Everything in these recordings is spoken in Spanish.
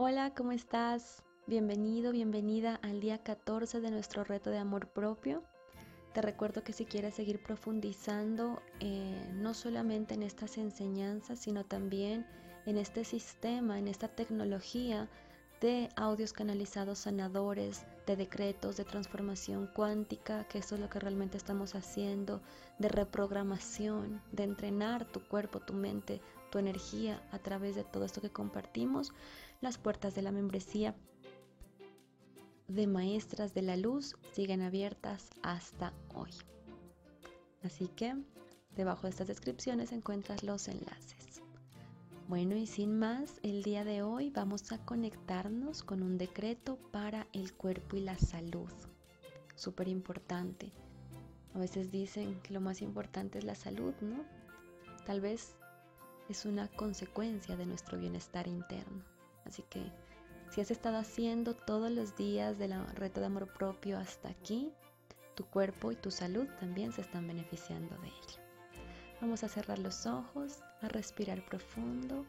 Hola, ¿cómo estás? Bienvenido, bienvenida al día 14 de nuestro reto de amor propio. Te recuerdo que si quieres seguir profundizando eh, no solamente en estas enseñanzas, sino también en este sistema, en esta tecnología de audios canalizados sanadores, de decretos, de transformación cuántica, que eso es lo que realmente estamos haciendo, de reprogramación, de entrenar tu cuerpo, tu mente, tu energía a través de todo esto que compartimos, las puertas de la membresía de Maestras de la Luz siguen abiertas hasta hoy. Así que debajo de estas descripciones encuentras los enlaces. Bueno, y sin más, el día de hoy vamos a conectarnos con un decreto para el cuerpo y la salud. Súper importante. A veces dicen que lo más importante es la salud, ¿no? Tal vez es una consecuencia de nuestro bienestar interno. Así que si has estado haciendo todos los días del reto de amor propio hasta aquí, tu cuerpo y tu salud también se están beneficiando de ello. Vamos a cerrar los ojos, a respirar profundo.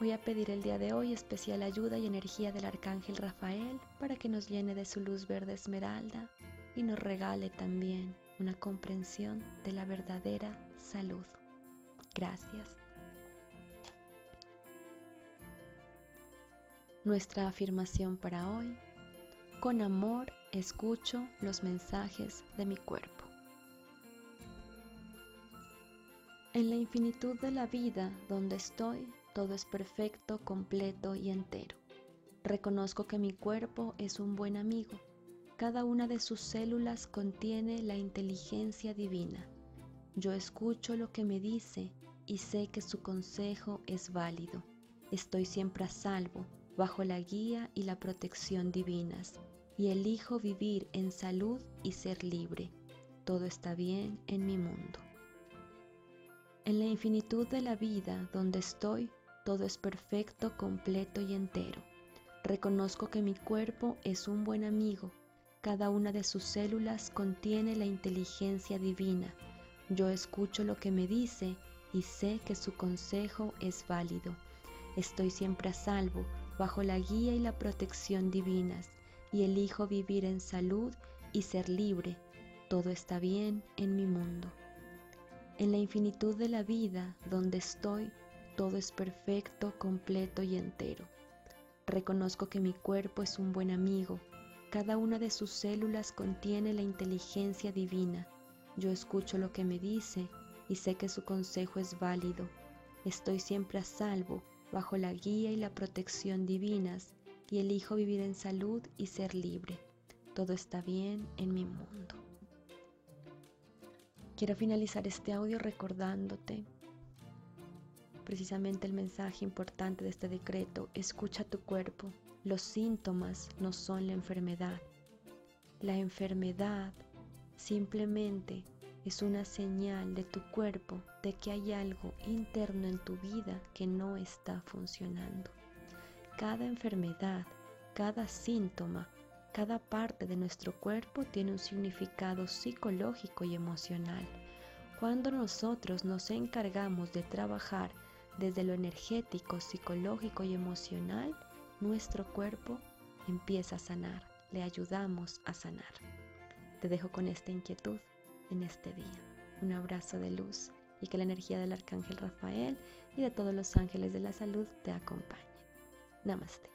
Voy a pedir el día de hoy especial ayuda y energía del Arcángel Rafael para que nos llene de su luz verde esmeralda y nos regale también una comprensión de la verdadera salud. Gracias. Nuestra afirmación para hoy. Con amor escucho los mensajes de mi cuerpo. En la infinitud de la vida donde estoy, todo es perfecto, completo y entero. Reconozco que mi cuerpo es un buen amigo. Cada una de sus células contiene la inteligencia divina. Yo escucho lo que me dice y sé que su consejo es válido. Estoy siempre a salvo, bajo la guía y la protección divinas, y elijo vivir en salud y ser libre. Todo está bien en mi mundo. En la infinitud de la vida donde estoy, todo es perfecto, completo y entero. Reconozco que mi cuerpo es un buen amigo. Cada una de sus células contiene la inteligencia divina. Yo escucho lo que me dice y sé que su consejo es válido. Estoy siempre a salvo, bajo la guía y la protección divinas, y elijo vivir en salud y ser libre. Todo está bien en mi mundo. En la infinitud de la vida donde estoy, todo es perfecto, completo y entero. Reconozco que mi cuerpo es un buen amigo. Cada una de sus células contiene la inteligencia divina. Yo escucho lo que me dice y sé que su consejo es válido. Estoy siempre a salvo, bajo la guía y la protección divinas, y elijo vivir en salud y ser libre. Todo está bien en mi mundo. Quiero finalizar este audio recordándote precisamente el mensaje importante de este decreto. Escucha tu cuerpo. Los síntomas no son la enfermedad. La enfermedad simplemente es una señal de tu cuerpo de que hay algo interno en tu vida que no está funcionando. Cada enfermedad, cada síntoma cada parte de nuestro cuerpo tiene un significado psicológico y emocional. Cuando nosotros nos encargamos de trabajar desde lo energético, psicológico y emocional, nuestro cuerpo empieza a sanar, le ayudamos a sanar. Te dejo con esta inquietud en este día. Un abrazo de luz y que la energía del Arcángel Rafael y de todos los ángeles de la salud te acompañe. Namaste.